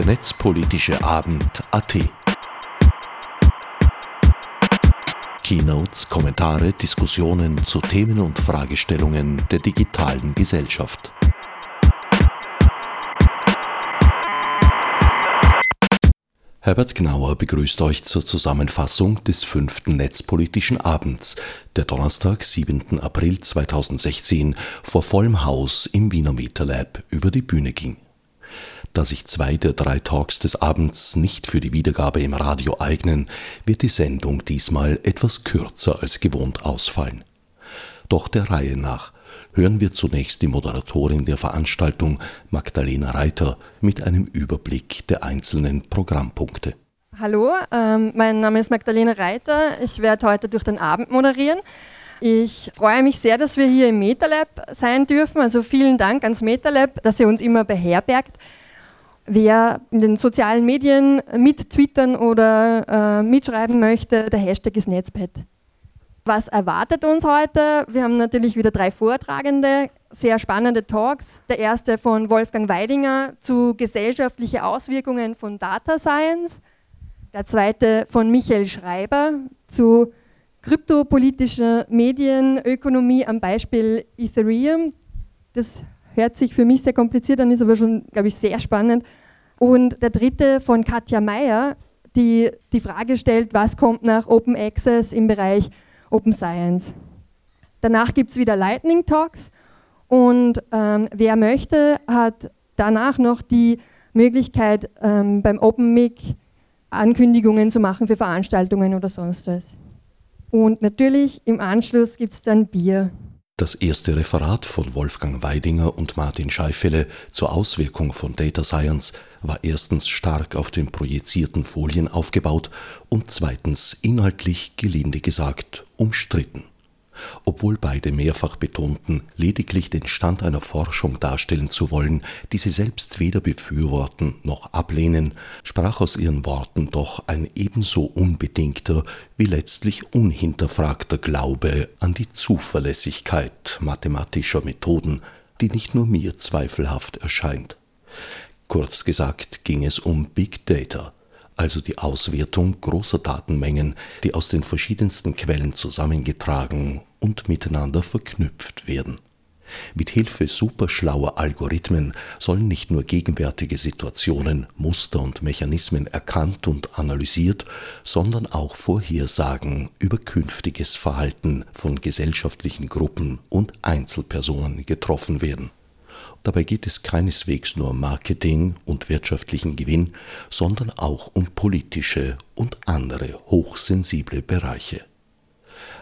der netzpolitische Abend AT. Keynotes, Kommentare, Diskussionen zu Themen und Fragestellungen der digitalen Gesellschaft. Herbert Gnauer begrüßt euch zur Zusammenfassung des fünften Netzpolitischen Abends, der Donnerstag, 7. April 2016 vor vollem Haus im Wiener Meterlab über die Bühne ging. Da sich zwei der drei Talks des Abends nicht für die Wiedergabe im Radio eignen, wird die Sendung diesmal etwas kürzer als gewohnt ausfallen. Doch der Reihe nach hören wir zunächst die Moderatorin der Veranstaltung, Magdalena Reiter, mit einem Überblick der einzelnen Programmpunkte. Hallo, ähm, mein Name ist Magdalena Reiter. Ich werde heute durch den Abend moderieren. Ich freue mich sehr, dass wir hier im MetaLab sein dürfen. Also vielen Dank ans MetaLab, dass ihr uns immer beherbergt. Wer in den sozialen Medien mittwittern oder äh, mitschreiben möchte, der Hashtag ist Netzpad. Was erwartet uns heute? Wir haben natürlich wieder drei Vortragende, sehr spannende Talks. Der erste von Wolfgang Weidinger zu gesellschaftlichen Auswirkungen von Data Science. Der zweite von Michael Schreiber zu kryptopolitischer Medienökonomie am Beispiel Ethereum. Das hört sich für mich sehr kompliziert an, ist aber schon, glaube ich, sehr spannend. Und der dritte von Katja Meyer, die die Frage stellt, was kommt nach Open Access im Bereich Open Science. Danach gibt es wieder Lightning Talks und ähm, wer möchte, hat danach noch die Möglichkeit, ähm, beim Open Mic Ankündigungen zu machen für Veranstaltungen oder sonst was. Und natürlich im Anschluss gibt es dann Bier. Das erste Referat von Wolfgang Weidinger und Martin Scheifele zur Auswirkung von Data Science war erstens stark auf den projizierten Folien aufgebaut und zweitens inhaltlich gelinde gesagt umstritten. Obwohl beide mehrfach betonten, lediglich den Stand einer Forschung darstellen zu wollen, die sie selbst weder befürworten noch ablehnen, sprach aus ihren Worten doch ein ebenso unbedingter wie letztlich unhinterfragter Glaube an die Zuverlässigkeit mathematischer Methoden, die nicht nur mir zweifelhaft erscheint. Kurz gesagt ging es um Big Data, also die Auswertung großer Datenmengen, die aus den verschiedensten Quellen zusammengetragen und miteinander verknüpft werden. Mit Hilfe superschlauer Algorithmen sollen nicht nur gegenwärtige Situationen, Muster und Mechanismen erkannt und analysiert, sondern auch Vorhersagen über künftiges Verhalten von gesellschaftlichen Gruppen und Einzelpersonen getroffen werden. Dabei geht es keineswegs nur um Marketing und wirtschaftlichen Gewinn, sondern auch um politische und andere hochsensible Bereiche.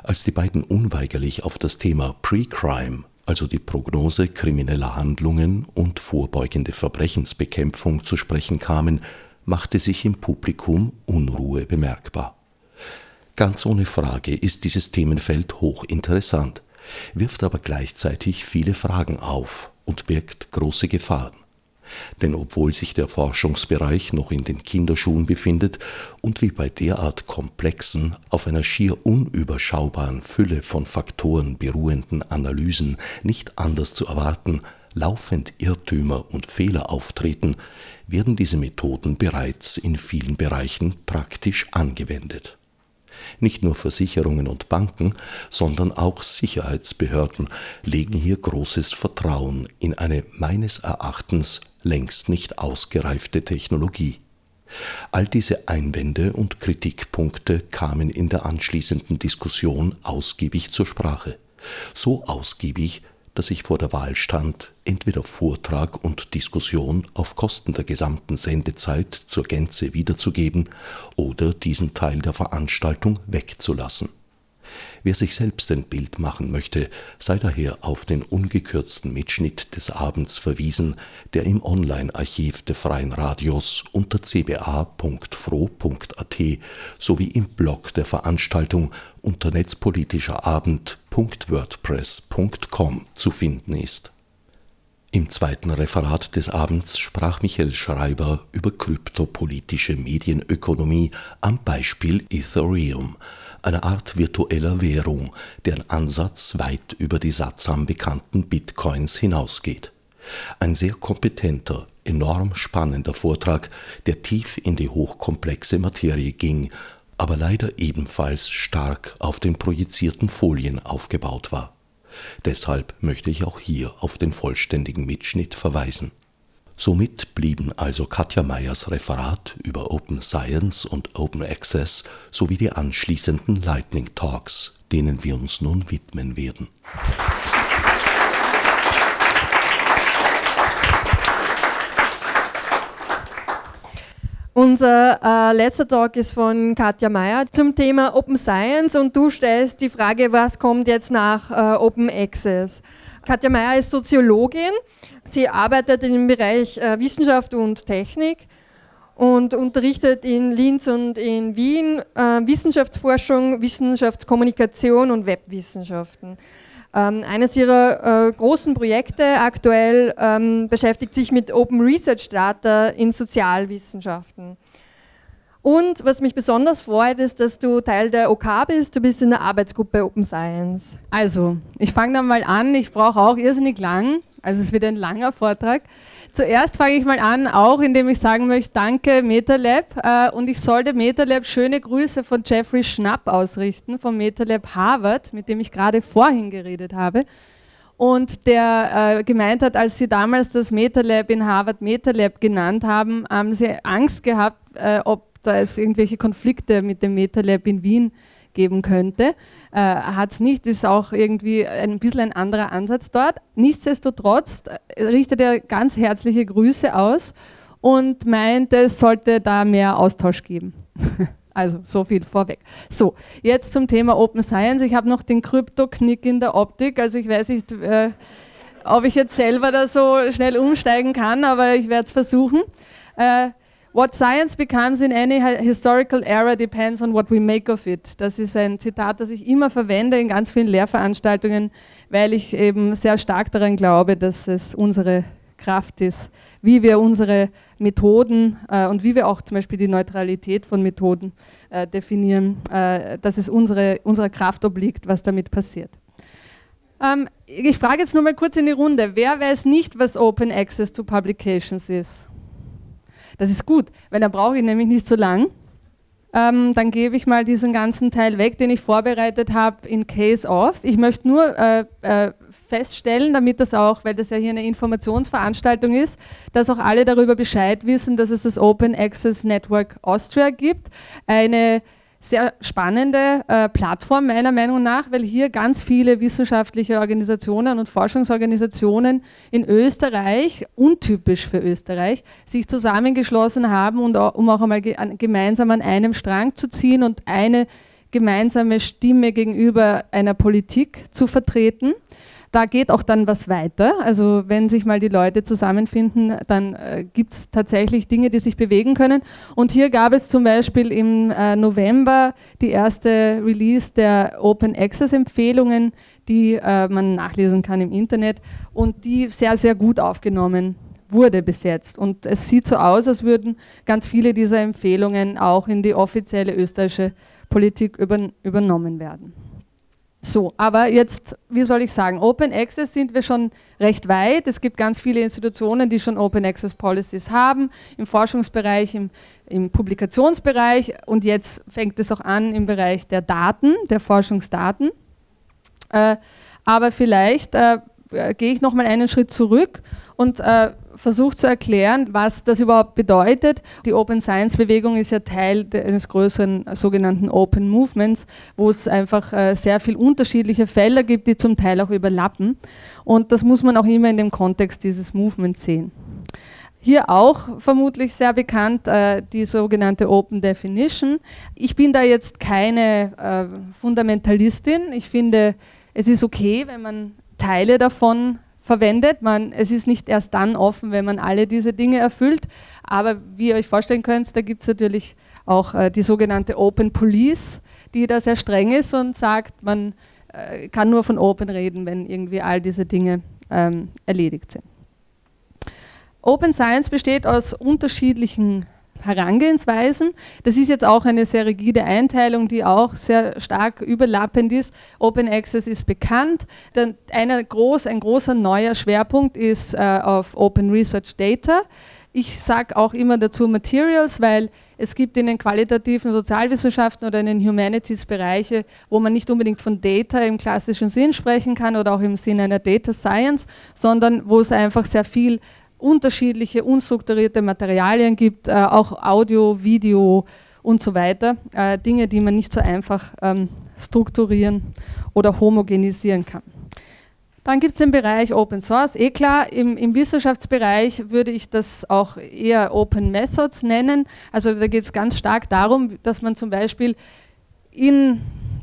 Als die beiden unweigerlich auf das Thema Pre-Crime, also die Prognose krimineller Handlungen und vorbeugende Verbrechensbekämpfung zu sprechen kamen, machte sich im Publikum Unruhe bemerkbar. Ganz ohne Frage ist dieses Themenfeld hochinteressant, wirft aber gleichzeitig viele Fragen auf und birgt große Gefahren. Denn obwohl sich der Forschungsbereich noch in den Kinderschuhen befindet und wie bei derart komplexen, auf einer schier unüberschaubaren Fülle von Faktoren beruhenden Analysen nicht anders zu erwarten, laufend Irrtümer und Fehler auftreten, werden diese Methoden bereits in vielen Bereichen praktisch angewendet. Nicht nur Versicherungen und Banken, sondern auch Sicherheitsbehörden legen hier großes Vertrauen in eine meines Erachtens längst nicht ausgereifte Technologie. All diese Einwände und Kritikpunkte kamen in der anschließenden Diskussion ausgiebig zur Sprache. So ausgiebig, dass ich vor der Wahl stand, entweder Vortrag und Diskussion auf Kosten der gesamten Sendezeit zur Gänze wiederzugeben oder diesen Teil der Veranstaltung wegzulassen. Wer sich selbst ein Bild machen möchte, sei daher auf den ungekürzten Mitschnitt des Abends verwiesen, der im Online-Archiv der Freien Radios unter cba.fro.at sowie im Blog der Veranstaltung unter netzpolitischerabend.wordpress.com zu finden ist. Im zweiten Referat des Abends sprach Michael Schreiber über kryptopolitische Medienökonomie am Beispiel Ethereum, einer Art virtueller Währung, deren Ansatz weit über die sattsam bekannten Bitcoins hinausgeht. Ein sehr kompetenter, enorm spannender Vortrag, der tief in die hochkomplexe Materie ging, aber leider ebenfalls stark auf den projizierten Folien aufgebaut war. Deshalb möchte ich auch hier auf den vollständigen Mitschnitt verweisen. Somit blieben also Katja Meyers Referat über Open Science und Open Access sowie die anschließenden Lightning Talks, denen wir uns nun widmen werden. Unser äh, letzter Talk ist von Katja Meyer zum Thema Open Science und du stellst die Frage, was kommt jetzt nach äh, Open Access. Katja Meyer ist Soziologin, sie arbeitet im Bereich äh, Wissenschaft und Technik und unterrichtet in Linz und in Wien äh, Wissenschaftsforschung, Wissenschaftskommunikation und Webwissenschaften. Ähm, eines ihrer äh, großen Projekte aktuell ähm, beschäftigt sich mit Open Research Data in Sozialwissenschaften. Und was mich besonders freut, ist, dass du Teil der OK bist. Du bist in der Arbeitsgruppe Open Science. Also, ich fange dann mal an. Ich brauche auch irrsinnig lang. Also, es wird ein langer Vortrag. Zuerst fange ich mal an, auch indem ich sagen möchte, danke MetaLab. Äh, und ich sollte MetaLab schöne Grüße von Jeffrey Schnapp ausrichten, vom MetaLab Harvard, mit dem ich gerade vorhin geredet habe. Und der äh, gemeint hat, als sie damals das MetaLab in Harvard MetaLab genannt haben, haben sie Angst gehabt, äh, ob da es irgendwelche Konflikte mit dem MetaLab in Wien geben könnte. Äh, Hat es nicht, ist auch irgendwie ein bisschen ein anderer Ansatz dort. Nichtsdestotrotz äh, richtet er ganz herzliche Grüße aus und meint, es sollte da mehr Austausch geben. Also so viel vorweg. So, jetzt zum Thema Open Science. Ich habe noch den Krypto-Knick in der Optik. Also ich weiß nicht, äh, ob ich jetzt selber da so schnell umsteigen kann, aber ich werde es versuchen. Äh, What science becomes in any historical era depends on what we make of it. Das ist ein Zitat, das ich immer verwende in ganz vielen Lehrveranstaltungen, weil ich eben sehr stark daran glaube, dass es unsere Kraft ist, wie wir unsere Methoden äh, und wie wir auch zum Beispiel die Neutralität von Methoden äh, definieren, äh, dass es unsere, unserer Kraft obliegt, was damit passiert. Ähm, ich frage jetzt nur mal kurz in die Runde, wer weiß nicht, was Open Access to Publications ist? Das ist gut, weil dann brauche ich nämlich nicht so lang. Ähm, dann gebe ich mal diesen ganzen Teil weg, den ich vorbereitet habe in Case of. Ich möchte nur äh, äh, feststellen, damit das auch, weil das ja hier eine Informationsveranstaltung ist, dass auch alle darüber Bescheid wissen, dass es das Open Access Network Austria gibt. Eine sehr spannende äh, Plattform meiner Meinung nach, weil hier ganz viele wissenschaftliche Organisationen und Forschungsorganisationen in Österreich, untypisch für Österreich, sich zusammengeschlossen haben, und, um auch einmal ge gemeinsam an einem Strang zu ziehen und eine gemeinsame Stimme gegenüber einer Politik zu vertreten. Da geht auch dann was weiter. Also wenn sich mal die Leute zusammenfinden, dann äh, gibt es tatsächlich Dinge, die sich bewegen können. Und hier gab es zum Beispiel im äh, November die erste Release der Open Access Empfehlungen, die äh, man nachlesen kann im Internet und die sehr, sehr gut aufgenommen wurde bis jetzt. Und es sieht so aus, als würden ganz viele dieser Empfehlungen auch in die offizielle österreichische Politik über, übernommen werden. So, aber jetzt, wie soll ich sagen, Open Access sind wir schon recht weit. Es gibt ganz viele Institutionen, die schon Open Access Policies haben, im Forschungsbereich, im, im Publikationsbereich und jetzt fängt es auch an im Bereich der Daten, der Forschungsdaten. Äh, aber vielleicht äh, gehe ich nochmal einen Schritt zurück und äh, versucht zu erklären, was das überhaupt bedeutet. Die Open Science Bewegung ist ja Teil eines größeren sogenannten Open Movements, wo es einfach äh, sehr viele unterschiedliche Felder gibt, die zum Teil auch überlappen. Und das muss man auch immer in dem Kontext dieses Movements sehen. Hier auch vermutlich sehr bekannt äh, die sogenannte Open Definition. Ich bin da jetzt keine äh, Fundamentalistin. Ich finde, es ist okay, wenn man Teile davon verwendet. Man, es ist nicht erst dann offen, wenn man alle diese Dinge erfüllt. Aber wie ihr euch vorstellen könnt, da gibt es natürlich auch äh, die sogenannte Open Police, die da sehr streng ist und sagt, man äh, kann nur von Open reden, wenn irgendwie all diese Dinge ähm, erledigt sind. Open Science besteht aus unterschiedlichen Herangehensweisen. Das ist jetzt auch eine sehr rigide Einteilung, die auch sehr stark überlappend ist. Open Access ist bekannt. Dann einer groß, ein großer neuer Schwerpunkt ist äh, auf Open Research Data. Ich sage auch immer dazu Materials, weil es gibt in den qualitativen Sozialwissenschaften oder in den Humanities Bereiche, wo man nicht unbedingt von Data im klassischen Sinn sprechen kann oder auch im Sinne einer Data Science, sondern wo es einfach sehr viel unterschiedliche, unstrukturierte Materialien gibt, äh, auch Audio, Video und so weiter. Äh, Dinge, die man nicht so einfach ähm, strukturieren oder homogenisieren kann. Dann gibt es den Bereich Open Source. Eh klar, im, im, Wissenschaftsbereich würde ich das auch eher Open Methods nennen. Also da geht es ganz stark darum, dass man zum Beispiel in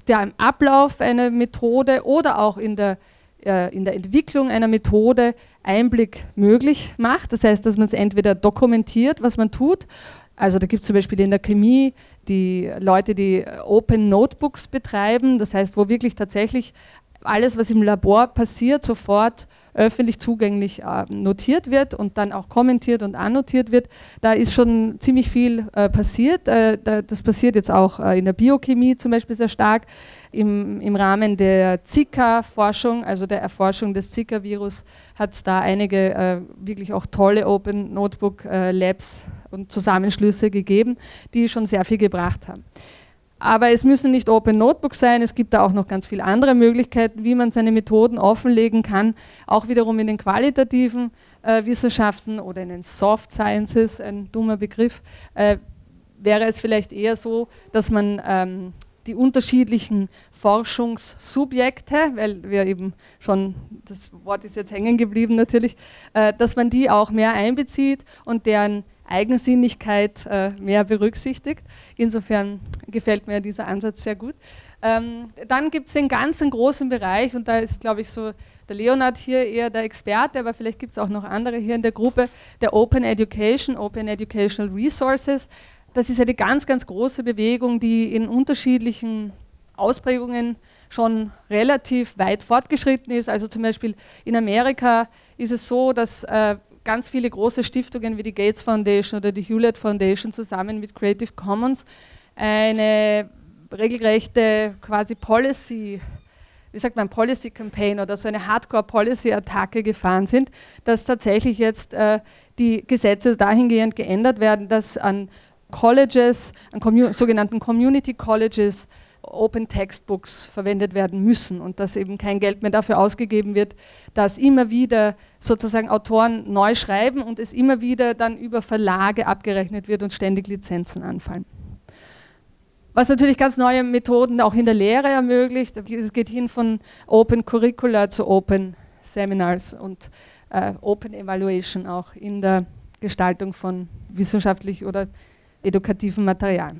dem Ablauf einer Methode oder auch in der, äh, in der Entwicklung einer Methode Einblick möglich macht. Das heißt, dass man es entweder dokumentiert, was man tut. Also da gibt es zum Beispiel in der Chemie die Leute, die Open Notebooks betreiben, das heißt, wo wirklich tatsächlich alles, was im Labor passiert, sofort öffentlich zugänglich äh, notiert wird und dann auch kommentiert und annotiert wird. Da ist schon ziemlich viel äh, passiert. Äh, da, das passiert jetzt auch äh, in der Biochemie zum Beispiel sehr stark. Im, im Rahmen der Zika-Forschung, also der Erforschung des Zika-Virus, hat es da einige äh, wirklich auch tolle Open Notebook äh, Labs und Zusammenschlüsse gegeben, die schon sehr viel gebracht haben. Aber es müssen nicht Open Notebooks sein, es gibt da auch noch ganz viele andere Möglichkeiten, wie man seine Methoden offenlegen kann, auch wiederum in den qualitativen äh, Wissenschaften oder in den Soft Sciences, ein dummer Begriff, äh, wäre es vielleicht eher so, dass man ähm, die unterschiedlichen Forschungssubjekte, weil wir eben schon, das Wort ist jetzt hängen geblieben natürlich, äh, dass man die auch mehr einbezieht und deren Eigensinnigkeit äh, mehr berücksichtigt. Insofern gefällt mir dieser Ansatz sehr gut. Ähm, dann gibt es den ganzen großen Bereich, und da ist, glaube ich, so der Leonard hier eher der Experte, aber vielleicht gibt es auch noch andere hier in der Gruppe, der Open Education, Open Educational Resources. Das ist eine ganz, ganz große Bewegung, die in unterschiedlichen Ausprägungen schon relativ weit fortgeschritten ist. Also zum Beispiel in Amerika ist es so, dass äh, ganz viele große Stiftungen wie die Gates Foundation oder die Hewlett Foundation zusammen mit Creative Commons eine regelrechte quasi Policy, wie sagt man, Policy Campaign oder so eine Hardcore Policy Attacke gefahren sind, dass tatsächlich jetzt äh, die Gesetze dahingehend geändert werden, dass an Colleges, an commu sogenannten Community Colleges, Open Textbooks verwendet werden müssen und dass eben kein Geld mehr dafür ausgegeben wird, dass immer wieder sozusagen Autoren neu schreiben und es immer wieder dann über Verlage abgerechnet wird und ständig Lizenzen anfallen. Was natürlich ganz neue Methoden auch in der Lehre ermöglicht. Es geht hin von Open Curricula zu Open Seminars und äh, Open Evaluation auch in der Gestaltung von wissenschaftlich oder edukativen Material.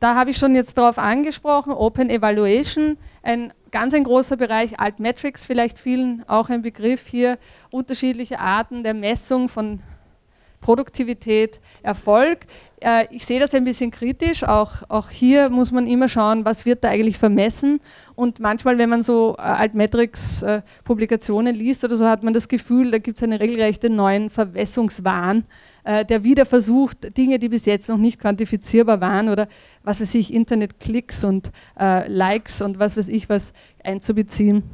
Da habe ich schon jetzt darauf angesprochen, Open Evaluation, ein ganz ein großer Bereich, Altmetrics vielleicht vielen auch ein Begriff hier, unterschiedliche Arten der Messung von Produktivität, Erfolg. Äh, ich sehe das ein bisschen kritisch. Auch, auch hier muss man immer schauen, was wird da eigentlich vermessen. Und manchmal, wenn man so äh, Altmetrics-Publikationen äh, liest oder so, hat man das Gefühl, da gibt es einen regelrechten neuen Verwässungswahn, der wieder versucht, Dinge, die bis jetzt noch nicht quantifizierbar waren oder was weiß ich, Internet-Klicks und Likes und was weiß ich was einzubeziehen.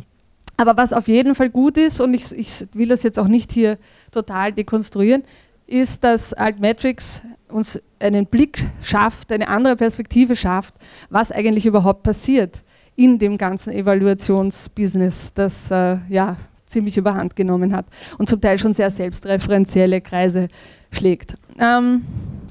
Aber was auf jeden Fall gut ist, und ich, ich will das jetzt auch nicht hier total dekonstruieren, ist, dass Altmetrics uns einen Blick schafft, eine andere Perspektive schafft, was eigentlich überhaupt passiert in dem ganzen Evaluationsbusiness, das äh, ja ziemlich überhand genommen hat und zum Teil schon sehr selbstreferenzielle Kreise schlägt. Ähm,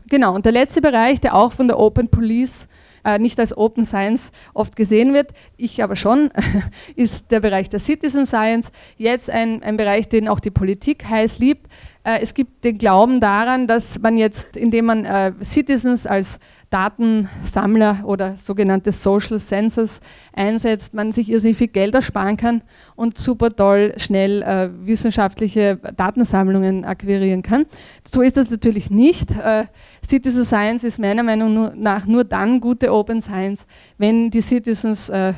genau, und der letzte Bereich, der auch von der Open Police äh, nicht als Open Science oft gesehen wird, ich aber schon, ist der Bereich der Citizen Science. Jetzt ein, ein Bereich, den auch die Politik heiß liebt. Äh, es gibt den Glauben daran, dass man jetzt, indem man äh, Citizens als Datensammler oder sogenannte Social Census einsetzt, man sich irrsinnig viel Geld ersparen kann und super toll schnell äh, wissenschaftliche Datensammlungen akquirieren kann. So ist das natürlich nicht. Äh, Citizen Science ist meiner Meinung nach nur dann gute Open Science, wenn die Citizens äh,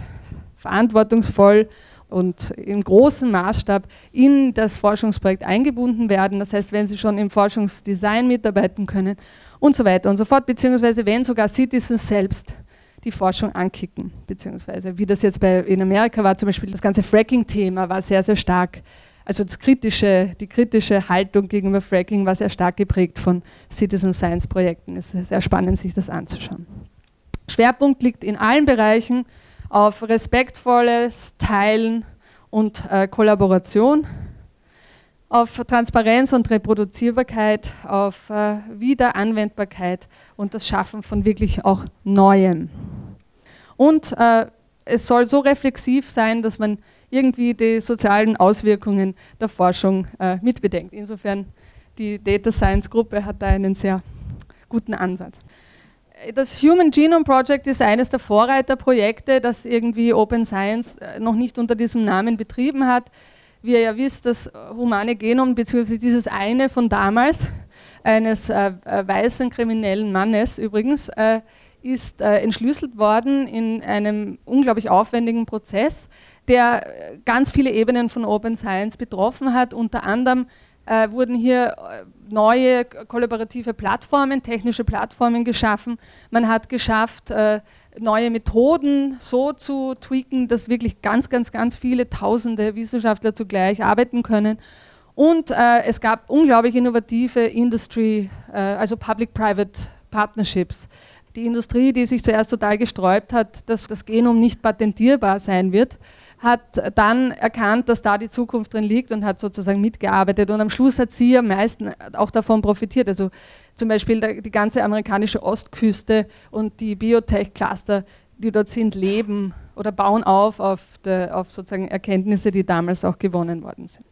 verantwortungsvoll und im großen Maßstab in das Forschungsprojekt eingebunden werden. Das heißt, wenn sie schon im Forschungsdesign mitarbeiten können und so weiter und so fort, beziehungsweise wenn sogar Citizens selbst die Forschung ankicken, beziehungsweise wie das jetzt bei, in Amerika war, zum Beispiel das ganze Fracking-Thema war sehr, sehr stark also das kritische, die kritische Haltung gegenüber Fracking war sehr stark geprägt von Citizen Science Projekten. Es ist sehr spannend, sich das anzuschauen. Schwerpunkt liegt in allen Bereichen auf respektvolles Teilen und äh, Kollaboration, auf Transparenz und Reproduzierbarkeit, auf äh, Wiederanwendbarkeit und das Schaffen von wirklich auch Neuem. Und äh, es soll so reflexiv sein, dass man irgendwie die sozialen Auswirkungen der Forschung äh, mitbedenkt. Insofern die Data Science Gruppe hat da einen sehr guten Ansatz. Das Human Genome Project ist eines der Vorreiterprojekte, das irgendwie Open Science äh, noch nicht unter diesem Namen betrieben hat. Wie ihr ja wisst, das humane Genom, beziehungsweise dieses eine von damals, eines äh, äh weißen kriminellen Mannes übrigens, äh, ist äh, entschlüsselt worden in einem unglaublich aufwendigen Prozess, der äh, ganz viele Ebenen von Open Science betroffen hat. Unter anderem äh, wurden hier äh, neue kollaborative Plattformen, technische Plattformen geschaffen. Man hat geschafft, äh, neue Methoden so zu tweaken, dass wirklich ganz, ganz, ganz viele tausende Wissenschaftler zugleich arbeiten können. Und äh, es gab unglaublich innovative Industry, äh, also Public-Private Partnerships. Die Industrie, die sich zuerst total gesträubt hat, dass das Genom nicht patentierbar sein wird, hat dann erkannt, dass da die Zukunft drin liegt und hat sozusagen mitgearbeitet. Und am Schluss hat sie am meisten auch davon profitiert. Also zum Beispiel die ganze amerikanische Ostküste und die Biotech-Cluster, die dort sind, leben oder bauen auf auf, de, auf sozusagen Erkenntnisse, die damals auch gewonnen worden sind.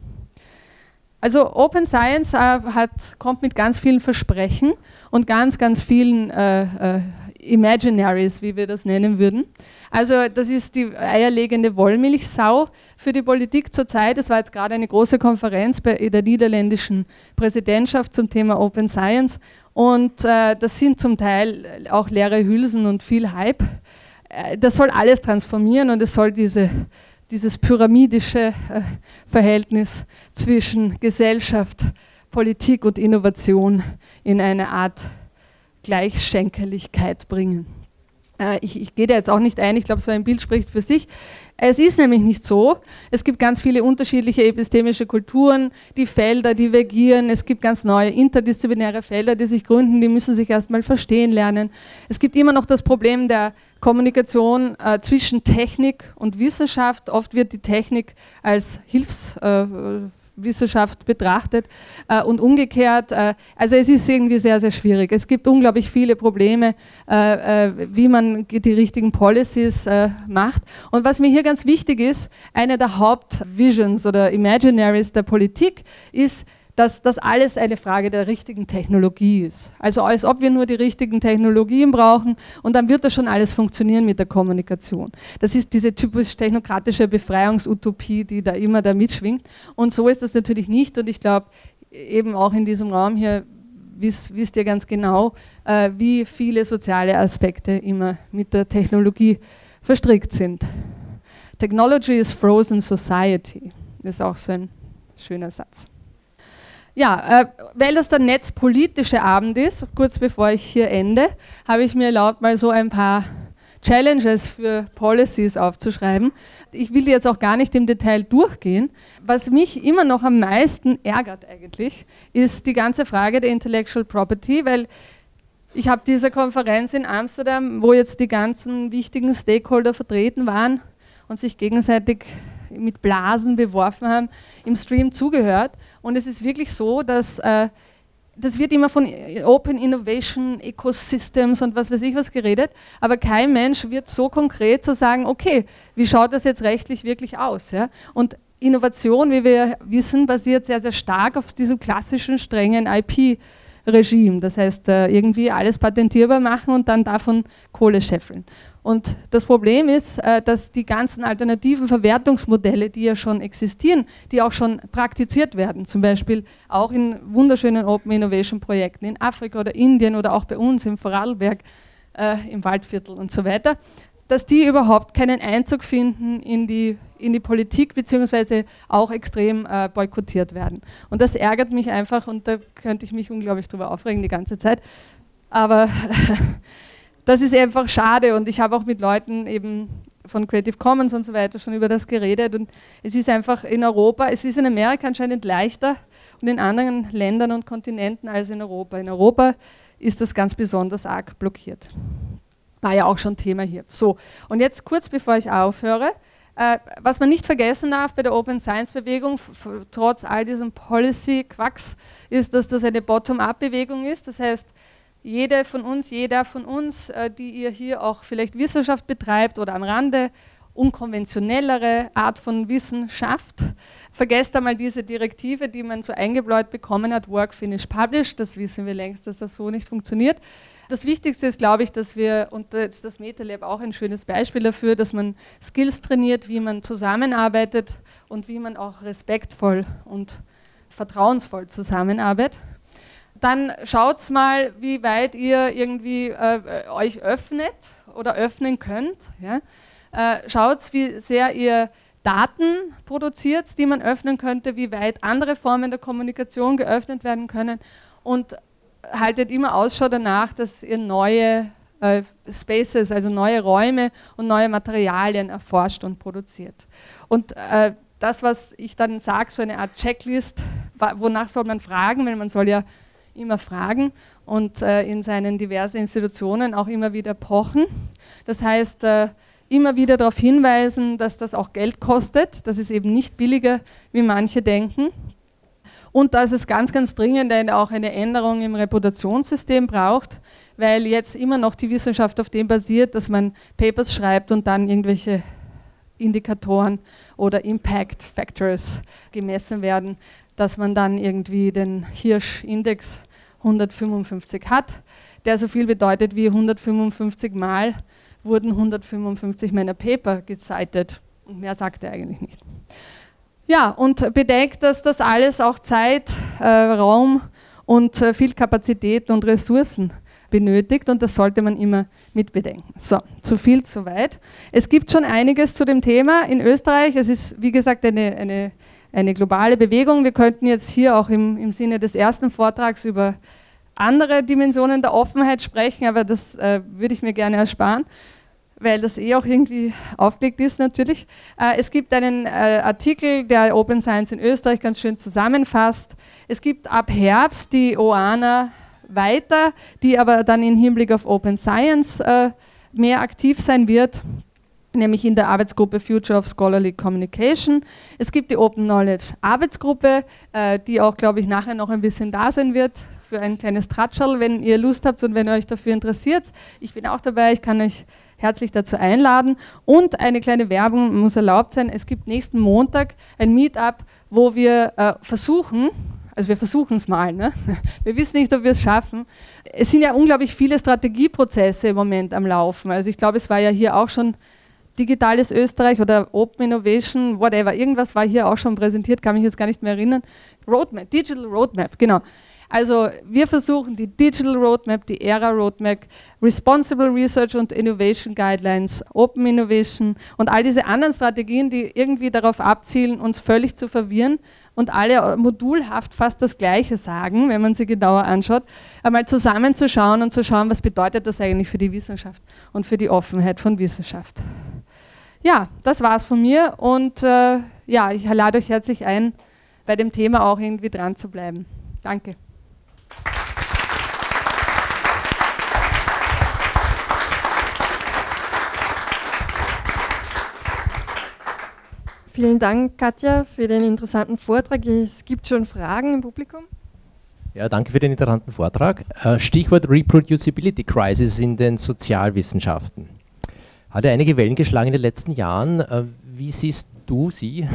Also Open Science äh, hat, kommt mit ganz vielen Versprechen und ganz, ganz vielen äh, äh, Imaginaries, wie wir das nennen würden. Also das ist die eierlegende Wollmilchsau für die Politik zurzeit. Es war jetzt gerade eine große Konferenz bei der niederländischen Präsidentschaft zum Thema Open Science und äh, das sind zum Teil auch leere Hülsen und viel Hype. Äh, das soll alles transformieren und es soll diese, dieses pyramidische äh, Verhältnis zwischen Gesellschaft, Politik und Innovation in eine Art Gleichschenkerlichkeit bringen. Äh, ich, ich gehe da jetzt auch nicht ein, ich glaube, so ein Bild spricht für sich. Es ist nämlich nicht so. Es gibt ganz viele unterschiedliche epistemische Kulturen, die Felder divergieren. Es gibt ganz neue interdisziplinäre Felder, die sich gründen, die müssen sich erstmal verstehen lernen. Es gibt immer noch das Problem der Kommunikation äh, zwischen Technik und Wissenschaft. Oft wird die Technik als Hilfs... Äh, Wissenschaft betrachtet äh, und umgekehrt. Äh, also es ist irgendwie sehr, sehr schwierig. Es gibt unglaublich viele Probleme, äh, äh wie man die richtigen Policies äh, macht. Und was mir hier ganz wichtig ist, eine der Hauptvisions oder Imaginaries der Politik ist, dass das alles eine Frage der richtigen Technologie ist. Also als ob wir nur die richtigen Technologien brauchen und dann wird das schon alles funktionieren mit der Kommunikation. Das ist diese typisch technokratische Befreiungsutopie, die da immer da mitschwingt. Und so ist das natürlich nicht. Und ich glaube, eben auch in diesem Raum hier wisst, wisst ihr ganz genau, äh, wie viele soziale Aspekte immer mit der Technologie verstrickt sind. Technology is frozen society. Ist auch so ein schöner Satz. Ja, äh, weil das der netzpolitische Abend ist, kurz bevor ich hier ende, habe ich mir erlaubt, mal so ein paar Challenges für Policies aufzuschreiben. Ich will jetzt auch gar nicht im Detail durchgehen. Was mich immer noch am meisten ärgert eigentlich, ist die ganze Frage der Intellectual Property, weil ich habe diese Konferenz in Amsterdam, wo jetzt die ganzen wichtigen Stakeholder vertreten waren und sich gegenseitig mit Blasen beworfen haben, im Stream zugehört. Und es ist wirklich so, dass äh, das wird immer von Open Innovation Ecosystems und was weiß ich was geredet, aber kein Mensch wird so konkret zu sagen, okay, wie schaut das jetzt rechtlich wirklich aus? Ja? Und Innovation, wie wir wissen, basiert sehr, sehr stark auf diesem klassischen strengen IP. Regime, das heißt äh, irgendwie alles patentierbar machen und dann davon Kohle scheffeln. Und das Problem ist, äh, dass die ganzen alternativen Verwertungsmodelle, die ja schon existieren, die auch schon praktiziert werden, zum Beispiel auch in wunderschönen Open Innovation Projekten in Afrika oder Indien oder auch bei uns im Vorarlberg, äh, im Waldviertel und so weiter, dass die überhaupt keinen Einzug finden in die, in die Politik, beziehungsweise auch extrem äh, boykottiert werden. Und das ärgert mich einfach und da könnte ich mich unglaublich drüber aufregen die ganze Zeit. Aber das ist einfach schade und ich habe auch mit Leuten eben von Creative Commons und so weiter schon über das geredet. Und es ist einfach in Europa, es ist in Amerika anscheinend leichter und in anderen Ländern und Kontinenten als in Europa. In Europa ist das ganz besonders arg blockiert. War ja auch schon Thema hier. So, und jetzt kurz bevor ich aufhöre, was man nicht vergessen darf bei der Open Science Bewegung, trotz all diesem Policy-Quacks, ist, dass das eine Bottom-up-Bewegung ist. Das heißt, jede von uns, jeder von uns, äh, die ihr hier auch vielleicht Wissenschaft betreibt oder am Rande unkonventionellere Art von Wissen schafft, vergesst einmal diese Direktive, die man so eingebläut bekommen hat, Work, Finish, Publish. Das wissen wir längst, dass das so nicht funktioniert. Das Wichtigste ist, glaube ich, dass wir, und jetzt das MetaLab auch ein schönes Beispiel dafür, dass man Skills trainiert, wie man zusammenarbeitet und wie man auch respektvoll und vertrauensvoll zusammenarbeitet dann schaut mal, wie weit ihr irgendwie äh, euch öffnet oder öffnen könnt. Ja? Äh, schaut, wie sehr ihr Daten produziert, die man öffnen könnte, wie weit andere Formen der Kommunikation geöffnet werden können und haltet immer Ausschau danach, dass ihr neue äh, Spaces, also neue Räume und neue Materialien erforscht und produziert. Und äh, das, was ich dann sage, so eine Art Checklist, wonach soll man fragen, weil man soll ja immer fragen und äh, in seinen diversen Institutionen auch immer wieder pochen. Das heißt, äh, immer wieder darauf hinweisen, dass das auch Geld kostet, das ist eben nicht billiger, wie manche denken. Und dass es ganz, ganz dringend auch eine Änderung im Reputationssystem braucht, weil jetzt immer noch die Wissenschaft auf dem basiert, dass man Papers schreibt und dann irgendwelche Indikatoren oder Impact Factors gemessen werden dass man dann irgendwie den Hirsch-Index 155 hat, der so viel bedeutet wie 155 Mal wurden 155 meiner Paper gezitet. Und mehr sagt er eigentlich nicht. Ja, und bedenkt, dass das alles auch Zeit, äh, Raum und äh, viel Kapazität und Ressourcen benötigt und das sollte man immer mitbedenken. So, zu viel, zu weit. Es gibt schon einiges zu dem Thema in Österreich. Es ist, wie gesagt, eine, eine eine globale Bewegung. Wir könnten jetzt hier auch im, im Sinne des ersten Vortrags über andere Dimensionen der Offenheit sprechen, aber das äh, würde ich mir gerne ersparen, weil das eh auch irgendwie aufgelegt ist natürlich. Äh, es gibt einen äh, Artikel, der Open Science in Österreich ganz schön zusammenfasst. Es gibt ab Herbst die OANA weiter, die aber dann im Hinblick auf Open Science äh, mehr aktiv sein wird nämlich in der Arbeitsgruppe Future of Scholarly Communication. Es gibt die Open Knowledge Arbeitsgruppe, die auch, glaube ich, nachher noch ein bisschen da sein wird für ein kleines Tratschall, wenn ihr Lust habt und wenn ihr euch dafür interessiert. Ich bin auch dabei, ich kann euch herzlich dazu einladen. Und eine kleine Werbung muss erlaubt sein. Es gibt nächsten Montag ein Meetup, wo wir äh, versuchen, also wir versuchen es mal. Ne? Wir wissen nicht, ob wir es schaffen. Es sind ja unglaublich viele Strategieprozesse im Moment am Laufen. Also ich glaube, es war ja hier auch schon Digitales Österreich oder Open Innovation, whatever, irgendwas war hier auch schon präsentiert, kann mich jetzt gar nicht mehr erinnern. Roadmap, Digital Roadmap, genau. Also wir versuchen die Digital Roadmap, die ERA Roadmap, Responsible Research und Innovation Guidelines, Open Innovation und all diese anderen Strategien, die irgendwie darauf abzielen, uns völlig zu verwirren und alle modulhaft fast das Gleiche sagen, wenn man sie genauer anschaut, einmal zusammenzuschauen und zu schauen, was bedeutet das eigentlich für die Wissenschaft und für die Offenheit von Wissenschaft. Ja, das war's von mir und äh, ja, ich lade euch herzlich ein, bei dem Thema auch irgendwie dran zu bleiben. Danke. Vielen Dank, Katja, für den interessanten Vortrag. Es gibt schon Fragen im Publikum. Ja, danke für den interessanten Vortrag. Äh, Stichwort Reproducibility Crisis in den Sozialwissenschaften. Hat ja einige Wellen geschlagen in den letzten Jahren. Äh, wie siehst du sie,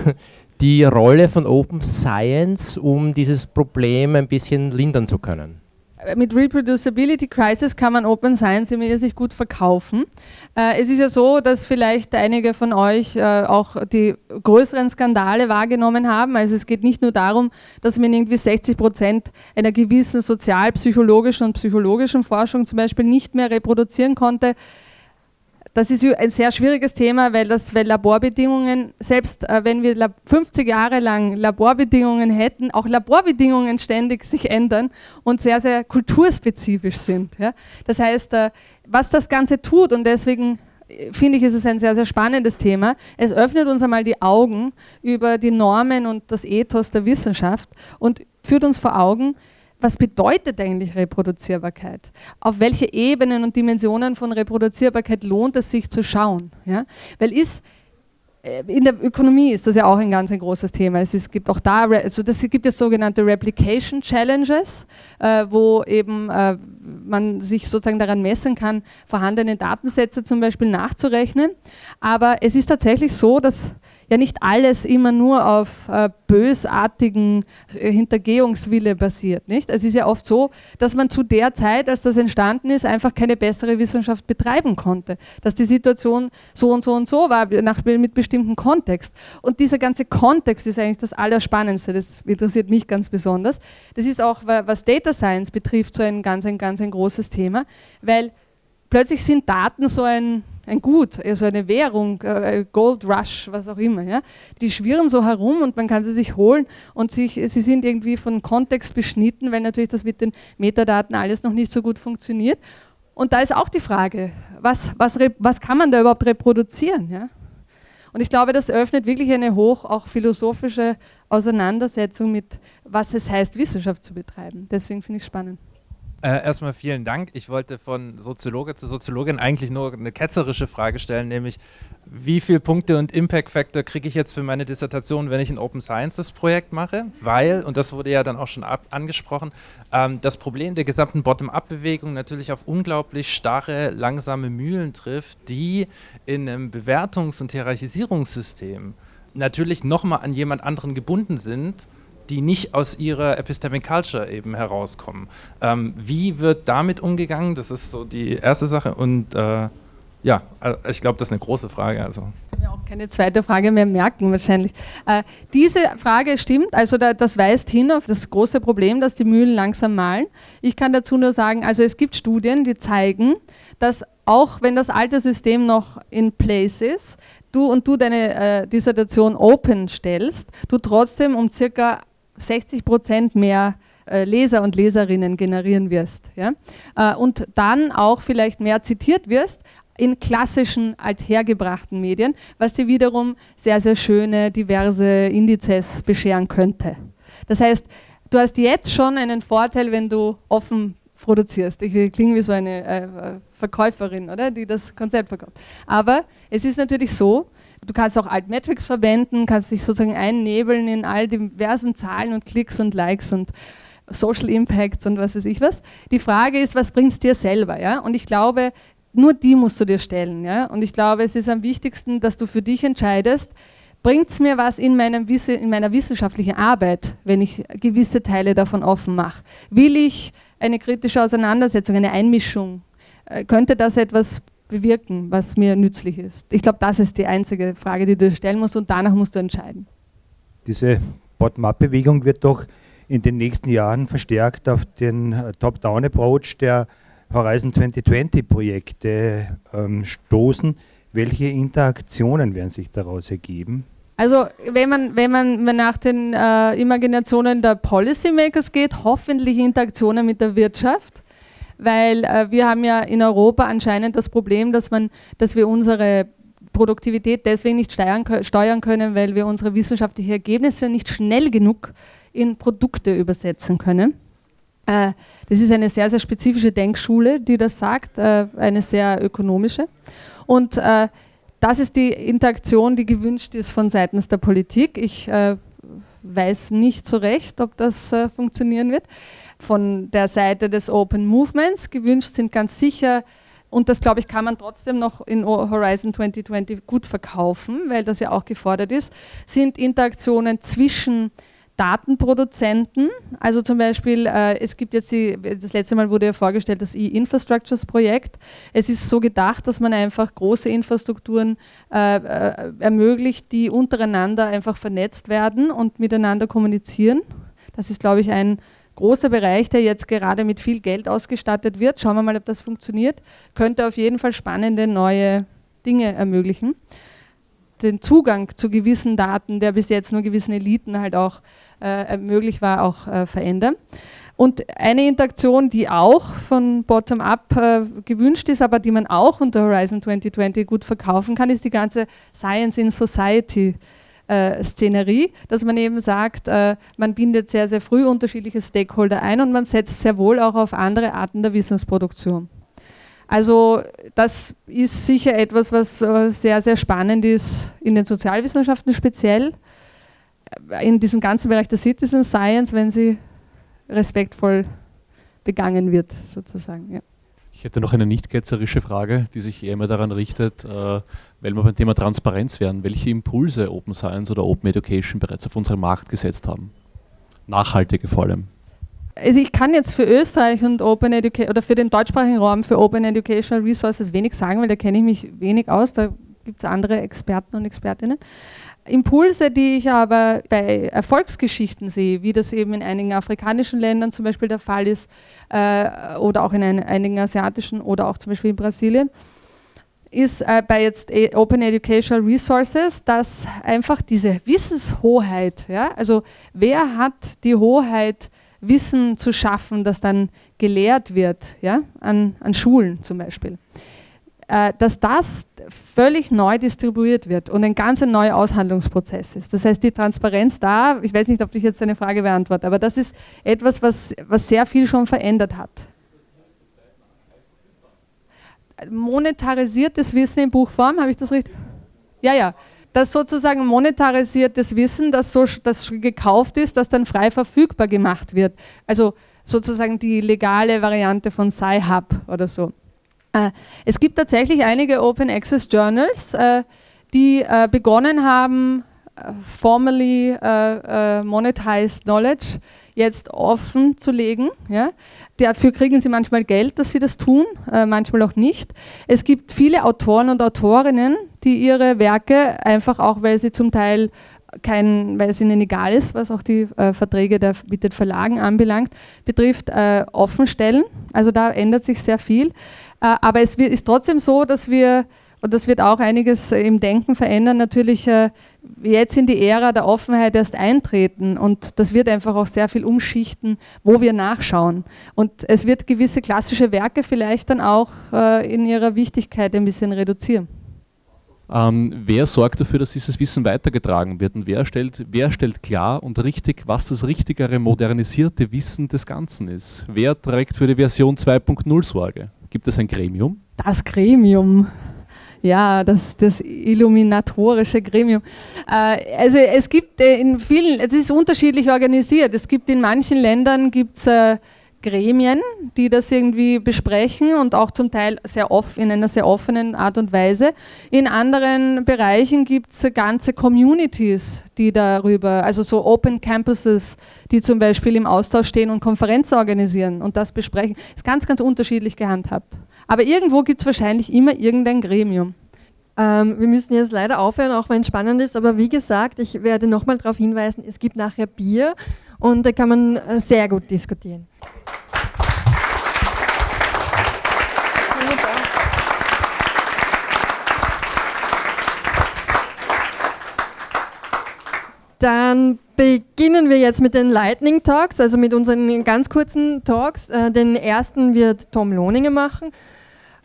die Rolle von Open Science, um dieses Problem ein bisschen lindern zu können? Mit Reproducibility Crisis kann man Open Science immer sich gut verkaufen. Äh, es ist ja so, dass vielleicht einige von euch äh, auch die größeren Skandale wahrgenommen haben. Also es geht nicht nur darum, dass man irgendwie 60 Prozent einer gewissen sozialpsychologischen und psychologischen Forschung zum Beispiel nicht mehr reproduzieren konnte, das ist ein sehr schwieriges Thema, weil, das, weil Laborbedingungen, selbst äh, wenn wir 50 Jahre lang Laborbedingungen hätten, auch Laborbedingungen ständig sich ändern und sehr, sehr kulturspezifisch sind. Ja? Das heißt, äh, was das Ganze tut und deswegen finde ich, ist es ein sehr, sehr spannendes Thema. Es öffnet uns einmal die Augen über die Normen und das Ethos der Wissenschaft und führt uns vor Augen, was bedeutet eigentlich Reproduzierbarkeit? Auf welche Ebenen und Dimensionen von Reproduzierbarkeit lohnt es sich zu schauen? Ja? Weil ist äh, in der Ökonomie ist das ja auch ein ganz ein großes Thema. Es, gibt auch da, also das gibt es sogenannte Replication Challenges, äh, wo eben äh, man sich sozusagen daran messen kann, vorhandene Datensätze zum Beispiel nachzurechnen. Aber es ist tatsächlich so, dass ja nicht alles immer nur auf äh, bösartigen äh, Hintergehungswille basiert. Nicht? Es ist ja oft so, dass man zu der Zeit, als das entstanden ist, einfach keine bessere Wissenschaft betreiben konnte. Dass die Situation so und so und so war, nach, mit bestimmten Kontext. Und dieser ganze Kontext ist eigentlich das Allerspannendste. Das interessiert mich ganz besonders. Das ist auch, was Data Science betrifft, so ein ganz, ein ganz ein großes Thema, weil plötzlich sind Daten so ein ein Gut, also eine Währung, äh, Gold Rush, was auch immer. Ja? Die schwirren so herum und man kann sie sich holen und sich, sie sind irgendwie von Kontext beschnitten, weil natürlich das mit den Metadaten alles noch nicht so gut funktioniert. Und da ist auch die Frage, was, was, was kann man da überhaupt reproduzieren? Ja? Und ich glaube, das öffnet wirklich eine hoch auch philosophische Auseinandersetzung mit, was es heißt, Wissenschaft zu betreiben. Deswegen finde ich es spannend. Äh, erstmal vielen Dank. Ich wollte von Soziologe zu Soziologin eigentlich nur eine ketzerische Frage stellen, nämlich wie viele Punkte und Impact Factor kriege ich jetzt für meine Dissertation, wenn ich ein Open Sciences Projekt mache? Weil, und das wurde ja dann auch schon angesprochen, ähm, das Problem der gesamten Bottom-up-Bewegung natürlich auf unglaublich starre, langsame Mühlen trifft, die in einem Bewertungs- und Hierarchisierungssystem natürlich nochmal an jemand anderen gebunden sind die nicht aus ihrer Epistemic Culture eben herauskommen. Ähm, wie wird damit umgegangen? Das ist so die erste Sache. Und äh, ja, äh, ich glaube, das ist eine große Frage. Also. Ja, auch keine zweite Frage mehr merken wahrscheinlich. Äh, diese Frage stimmt, also da, das weist hin auf das große Problem, dass die Mühlen langsam malen. Ich kann dazu nur sagen, also es gibt Studien, die zeigen, dass auch wenn das alte System noch in place ist, du und du deine äh, Dissertation open stellst, du trotzdem um circa 60 Prozent mehr äh, Leser und Leserinnen generieren wirst. Ja? Äh, und dann auch vielleicht mehr zitiert wirst in klassischen, althergebrachten Medien, was dir wiederum sehr, sehr schöne, diverse Indizes bescheren könnte. Das heißt, du hast jetzt schon einen Vorteil, wenn du offen produzierst. Ich klinge wie so eine äh, Verkäuferin, oder? Die das Konzept verkauft. Aber es ist natürlich so, Du kannst auch Altmetrics verwenden, kannst dich sozusagen einnebeln in all diversen Zahlen und Klicks und Likes und Social Impacts und was weiß ich was. Die Frage ist, was bringt es dir selber? Ja? Und ich glaube, nur die musst du dir stellen. Ja? Und ich glaube, es ist am wichtigsten, dass du für dich entscheidest, bringt es mir was in, in meiner wissenschaftlichen Arbeit, wenn ich gewisse Teile davon offen mache? Will ich eine kritische Auseinandersetzung, eine Einmischung? Äh, könnte das etwas bewirken, was mir nützlich ist? Ich glaube, das ist die einzige Frage, die du stellen musst und danach musst du entscheiden. Diese Bottom-up-Bewegung wird doch in den nächsten Jahren verstärkt auf den äh, Top-down-Approach der Horizon 2020-Projekte ähm, stoßen. Welche Interaktionen werden sich daraus ergeben? Also wenn man, wenn man nach den äh, Imaginationen der Policymakers geht, hoffentlich Interaktionen mit der Wirtschaft weil äh, wir haben ja in Europa anscheinend das Problem, dass, man, dass wir unsere Produktivität deswegen nicht steuern, steuern können, weil wir unsere wissenschaftlichen Ergebnisse nicht schnell genug in Produkte übersetzen können. Äh, das ist eine sehr, sehr spezifische Denkschule, die das sagt, äh, eine sehr ökonomische. Und äh, das ist die Interaktion, die gewünscht ist von seitens der Politik. Ich äh, weiß nicht so recht, ob das äh, funktionieren wird von der Seite des Open Movements. Gewünscht sind ganz sicher, und das glaube ich, kann man trotzdem noch in Horizon 2020 gut verkaufen, weil das ja auch gefordert ist, sind Interaktionen zwischen Datenproduzenten, also zum Beispiel, äh, es gibt jetzt, die, das letzte Mal wurde ja vorgestellt, das E-Infrastructures-Projekt. Es ist so gedacht, dass man einfach große Infrastrukturen äh, äh, ermöglicht, die untereinander einfach vernetzt werden und miteinander kommunizieren. Das ist, glaube ich, ein großer Bereich, der jetzt gerade mit viel Geld ausgestattet wird. Schauen wir mal, ob das funktioniert. Könnte auf jeden Fall spannende neue Dinge ermöglichen. Den Zugang zu gewissen Daten, der bis jetzt nur gewissen Eliten halt auch äh, möglich war, auch äh, verändern. Und eine Interaktion, die auch von Bottom-up äh, gewünscht ist, aber die man auch unter Horizon 2020 gut verkaufen kann, ist die ganze Science in Society. Äh, Szenerie, dass man eben sagt, äh, man bindet sehr, sehr früh unterschiedliche Stakeholder ein und man setzt sehr wohl auch auf andere Arten der Wissensproduktion. Also das ist sicher etwas, was äh, sehr, sehr spannend ist in den Sozialwissenschaften speziell, in diesem ganzen Bereich der Citizen Science, wenn sie respektvoll begangen wird, sozusagen. Ja. Ich hätte noch eine nicht ketzerische Frage, die sich eher immer daran richtet, äh, weil wir beim Thema Transparenz wären, welche Impulse Open Science oder Open Education bereits auf unseren Markt gesetzt haben. Nachhaltige vor allem. Also ich kann jetzt für Österreich und Open Education oder für den deutschsprachigen Raum für Open Educational Resources wenig sagen, weil da kenne ich mich wenig aus. Da gibt es andere Experten und Expertinnen. Impulse, die ich aber bei Erfolgsgeschichten sehe, wie das eben in einigen afrikanischen Ländern zum Beispiel der Fall ist, äh, oder auch in ein, einigen asiatischen oder auch zum Beispiel in Brasilien, ist äh, bei jetzt e Open Educational Resources, dass einfach diese Wissenshoheit, ja, also wer hat die Hoheit, Wissen zu schaffen, das dann gelehrt wird, ja, an, an Schulen zum Beispiel, dass das völlig neu distribuiert wird und ein ganz neuer Aushandlungsprozess ist. Das heißt, die Transparenz da, ich weiß nicht, ob ich jetzt deine Frage beantworte, aber das ist etwas, was, was sehr viel schon verändert hat monetarisiertes Wissen in Buchform, habe ich das richtig? Ja, ja. Das sozusagen monetarisiertes Wissen, das, so, das gekauft ist, das dann frei verfügbar gemacht wird. Also sozusagen die legale Variante von Sci-Hub oder so. Äh, es gibt tatsächlich einige Open Access Journals, äh, die äh, begonnen haben, formally monetized knowledge jetzt offen zu legen. Ja. Dafür kriegen sie manchmal Geld, dass sie das tun, äh, manchmal auch nicht. Es gibt viele Autoren und Autorinnen, die ihre Werke einfach auch, weil sie zum Teil kein, weil es ihnen egal ist, was auch die äh, Verträge der, mit den Verlagen anbelangt, betrifft, äh, offenstellen. Also da ändert sich sehr viel. Äh, aber es ist trotzdem so, dass wir, und das wird auch einiges im Denken verändern, natürlich äh, jetzt in die Ära der Offenheit erst eintreten und das wird einfach auch sehr viel umschichten, wo wir nachschauen. Und es wird gewisse klassische Werke vielleicht dann auch äh, in ihrer Wichtigkeit ein bisschen reduzieren. Ähm, wer sorgt dafür, dass dieses Wissen weitergetragen wird und wer stellt, wer stellt klar und richtig, was das richtigere, modernisierte Wissen des Ganzen ist? Wer trägt für die Version 2.0 Sorge? Gibt es ein Gremium? Das Gremium ja, das, das illuminatorische Gremium. Äh, also es gibt äh, in vielen, es ist unterschiedlich organisiert. Es gibt in manchen Ländern gibt's, äh, Gremien, die das irgendwie besprechen und auch zum Teil sehr off, in einer sehr offenen Art und Weise. In anderen Bereichen gibt es ganze Communities, die darüber, also so Open Campuses, die zum Beispiel im Austausch stehen und Konferenzen organisieren und das besprechen. Ist ganz, ganz unterschiedlich gehandhabt. Aber irgendwo gibt es wahrscheinlich immer irgendein Gremium. Ähm, wir müssen jetzt leider aufhören, auch wenn es spannend ist. Aber wie gesagt, ich werde nochmal darauf hinweisen, es gibt nachher Bier und da kann man äh, sehr gut diskutieren. Dann beginnen wir jetzt mit den Lightning Talks, also mit unseren ganz kurzen Talks. Äh, den ersten wird Tom Lohninger machen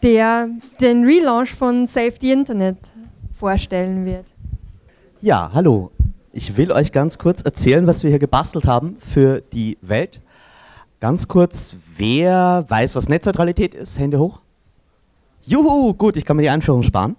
der den Relaunch von Safety Internet vorstellen wird. Ja, hallo. Ich will euch ganz kurz erzählen, was wir hier gebastelt haben für die Welt. Ganz kurz, wer weiß, was Netzneutralität ist? Hände hoch. Juhu, gut, ich kann mir die Einführung sparen.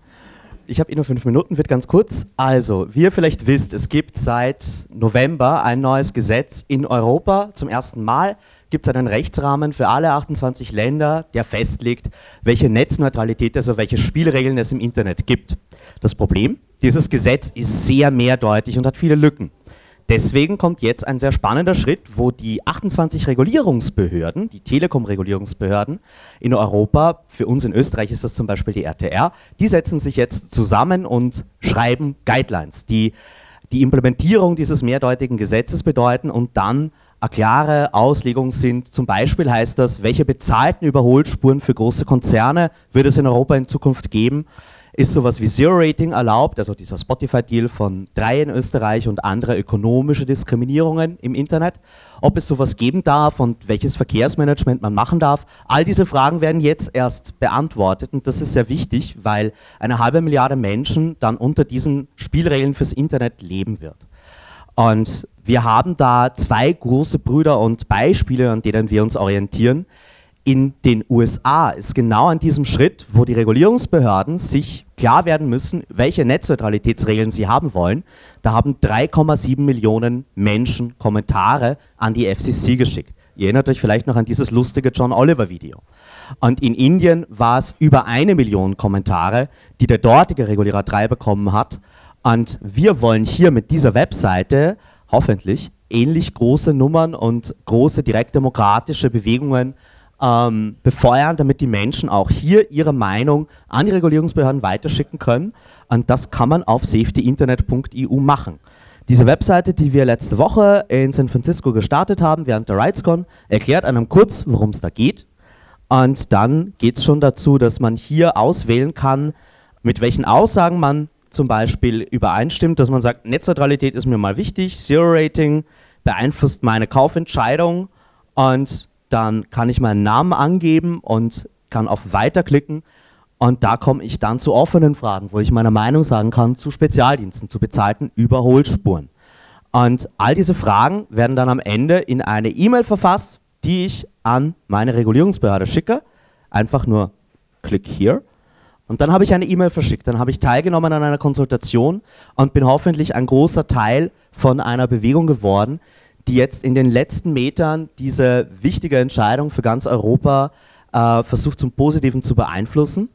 Ich habe eh nur fünf Minuten, wird ganz kurz. Also, wie ihr vielleicht wisst, es gibt seit November ein neues Gesetz in Europa zum ersten Mal gibt es einen Rechtsrahmen für alle 28 Länder, der festlegt, welche Netzneutralität, also welche Spielregeln es im Internet gibt. Das Problem, dieses Gesetz ist sehr mehrdeutig und hat viele Lücken. Deswegen kommt jetzt ein sehr spannender Schritt, wo die 28 Regulierungsbehörden, die Telekom-Regulierungsbehörden in Europa, für uns in Österreich ist das zum Beispiel die RTR, die setzen sich jetzt zusammen und schreiben Guidelines, die die Implementierung dieses mehrdeutigen Gesetzes bedeuten und dann eine klare Auslegung sind. Zum Beispiel heißt das, welche bezahlten Überholspuren für große Konzerne wird es in Europa in Zukunft geben. Ist sowas wie Zero Rating erlaubt, also dieser Spotify-Deal von drei in Österreich und andere ökonomische Diskriminierungen im Internet, ob es sowas geben darf und welches Verkehrsmanagement man machen darf. All diese Fragen werden jetzt erst beantwortet und das ist sehr wichtig, weil eine halbe Milliarde Menschen dann unter diesen Spielregeln fürs Internet leben wird. Und wir haben da zwei große Brüder und Beispiele, an denen wir uns orientieren in den USA ist genau an diesem Schritt, wo die Regulierungsbehörden sich klar werden müssen, welche Netzneutralitätsregeln sie haben wollen. Da haben 3,7 Millionen Menschen Kommentare an die FCC geschickt. Ihr erinnert euch vielleicht noch an dieses lustige John Oliver Video. Und in Indien war es über eine Million Kommentare, die der dortige Regulierer 3 bekommen hat. Und wir wollen hier mit dieser Webseite hoffentlich ähnlich große Nummern und große direktdemokratische Bewegungen ähm, befeuern, damit die Menschen auch hier ihre Meinung an die Regulierungsbehörden weiterschicken können. Und das kann man auf safetyinternet.eu machen. Diese Webseite, die wir letzte Woche in San Francisco gestartet haben, während der RightsCon, erklärt einem kurz, worum es da geht. Und dann geht es schon dazu, dass man hier auswählen kann, mit welchen Aussagen man zum Beispiel übereinstimmt, dass man sagt, Netzneutralität ist mir mal wichtig, Zero Rating beeinflusst meine Kaufentscheidung und dann kann ich meinen Namen angeben und kann auf Weiter klicken. Und da komme ich dann zu offenen Fragen, wo ich meine Meinung sagen kann zu Spezialdiensten, zu bezahlten Überholspuren. Und all diese Fragen werden dann am Ende in eine E-Mail verfasst, die ich an meine Regulierungsbehörde schicke. Einfach nur klick hier. Und dann habe ich eine E-Mail verschickt. Dann habe ich teilgenommen an einer Konsultation und bin hoffentlich ein großer Teil von einer Bewegung geworden, die jetzt in den letzten Metern diese wichtige Entscheidung für ganz Europa äh, versucht zum Positiven zu beeinflussen.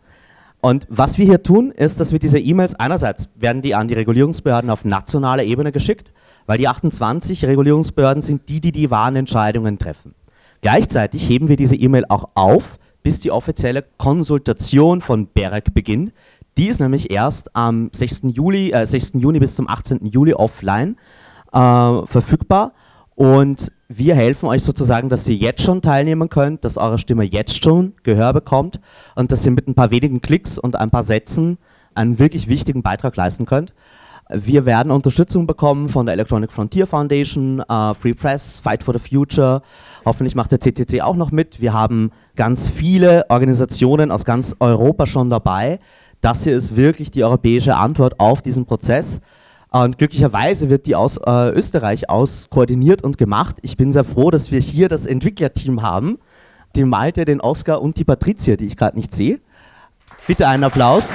Und was wir hier tun, ist, dass wir diese E-Mails einerseits werden die an die Regulierungsbehörden auf nationaler Ebene geschickt, weil die 28 Regulierungsbehörden sind die, die die wahren Entscheidungen treffen. Gleichzeitig heben wir diese E-Mail auch auf, bis die offizielle Konsultation von BEREC beginnt. Die ist nämlich erst am 6. Juli, äh, 6. Juni bis zum 18. Juli offline äh, verfügbar. Und wir helfen euch sozusagen, dass ihr jetzt schon teilnehmen könnt, dass eure Stimme jetzt schon Gehör bekommt und dass ihr mit ein paar wenigen Klicks und ein paar Sätzen einen wirklich wichtigen Beitrag leisten könnt. Wir werden Unterstützung bekommen von der Electronic Frontier Foundation, uh, Free Press, Fight for the Future. Hoffentlich macht der CCC auch noch mit. Wir haben ganz viele Organisationen aus ganz Europa schon dabei. Das hier ist wirklich die europäische Antwort auf diesen Prozess. Und glücklicherweise wird die aus äh, Österreich aus koordiniert und gemacht. Ich bin sehr froh, dass wir hier das Entwicklerteam haben. Den Malte, den Oskar und die Patricia, die ich gerade nicht sehe. Bitte einen Applaus.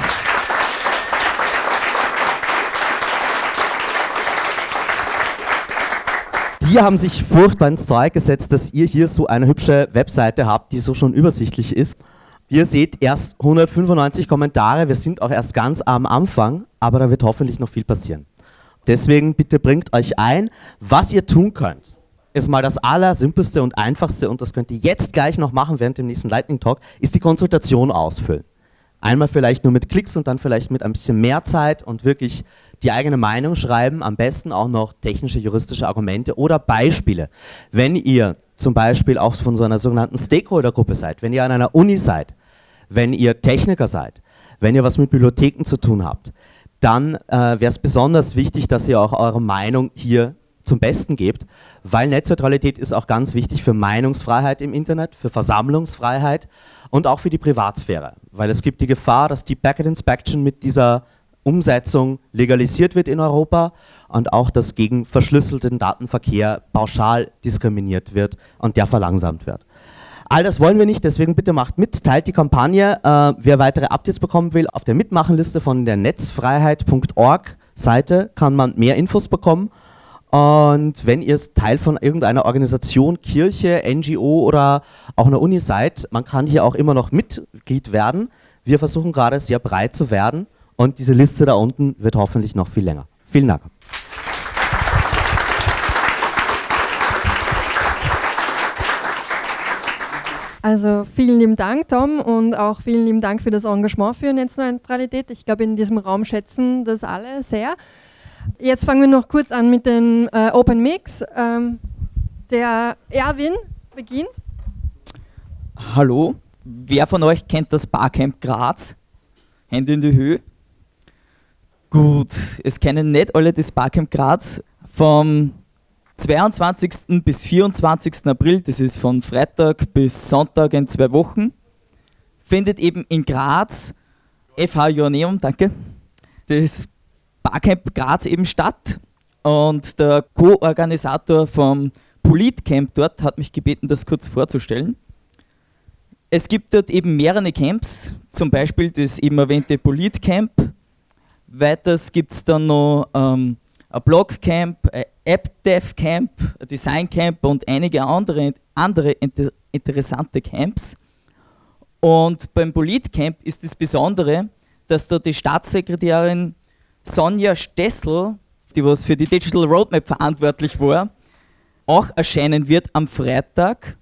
Die haben sich furchtbar ins Zeug gesetzt, dass ihr hier so eine hübsche Webseite habt, die so schon übersichtlich ist. Ihr seht erst 195 Kommentare, wir sind auch erst ganz am Anfang, aber da wird hoffentlich noch viel passieren. Deswegen bitte bringt euch ein, was ihr tun könnt. Ist mal das allersimpelste und einfachste und das könnt ihr jetzt gleich noch machen während dem nächsten Lightning Talk, ist die Konsultation ausfüllen. Einmal vielleicht nur mit Klicks und dann vielleicht mit ein bisschen mehr Zeit und wirklich die eigene Meinung schreiben, am besten auch noch technische, juristische Argumente oder Beispiele. Wenn ihr zum Beispiel auch von so einer sogenannten Stakeholder-Gruppe seid, wenn ihr an einer Uni seid, wenn ihr Techniker seid, wenn ihr was mit Bibliotheken zu tun habt, dann äh, wäre es besonders wichtig, dass ihr auch eure Meinung hier zum Besten gebt, weil Netzneutralität ist auch ganz wichtig für Meinungsfreiheit im Internet, für Versammlungsfreiheit und auch für die Privatsphäre, weil es gibt die Gefahr, dass die Packet Inspection mit dieser Umsetzung legalisiert wird in Europa und auch, dass gegen verschlüsselten Datenverkehr pauschal diskriminiert wird und der verlangsamt wird. All das wollen wir nicht, deswegen bitte macht mit, teilt die Kampagne. Äh, wer weitere Updates bekommen will, auf der Mitmachenliste von der netzfreiheit.org Seite kann man mehr Infos bekommen. Und wenn ihr Teil von irgendeiner Organisation, Kirche, NGO oder auch einer Uni seid, man kann hier auch immer noch Mitglied werden. Wir versuchen gerade sehr breit zu werden und diese Liste da unten wird hoffentlich noch viel länger. Vielen Dank. Also vielen lieben Dank, Tom, und auch vielen lieben Dank für das Engagement für Netzneutralität. Ich glaube, in diesem Raum schätzen das alle sehr. Jetzt fangen wir noch kurz an mit dem äh, Open Mix. Ähm, der Erwin beginnt. Hallo, wer von euch kennt das Barcamp Graz? Hände in die Höhe. Gut, es kennen nicht alle das Barcamp Graz vom 22. bis 24. April, das ist von Freitag bis Sonntag in zwei Wochen, findet eben in Graz, FH Joanneum, danke, das Barcamp Graz eben statt. Und der Co-Organisator vom Politcamp dort hat mich gebeten, das kurz vorzustellen. Es gibt dort eben mehrere Camps, zum Beispiel das eben erwähnte Politcamp. Weiters gibt es dann noch ähm, ein Blogcamp, ein App-Dev-Camp, ein Design-Camp und einige andere, andere inter interessante Camps. Und beim Politcamp ist das Besondere, dass da die Staatssekretärin Sonja Stessel, die was für die Digital Roadmap verantwortlich war, auch erscheinen wird am Freitag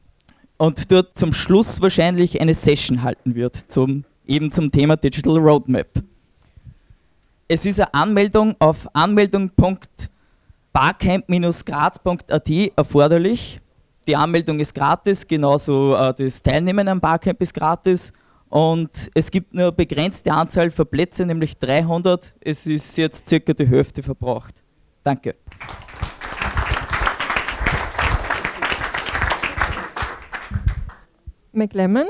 und dort zum Schluss wahrscheinlich eine Session halten wird, zum, eben zum Thema Digital Roadmap. Es ist eine Anmeldung auf anmeldung.barcamp-graz.at erforderlich. Die Anmeldung ist gratis, genauso äh, das Teilnehmen am Barcamp ist gratis. Und es gibt nur eine begrenzte Anzahl von Plätzen, nämlich 300. Es ist jetzt circa die Hälfte verbraucht. Danke. McLemmon.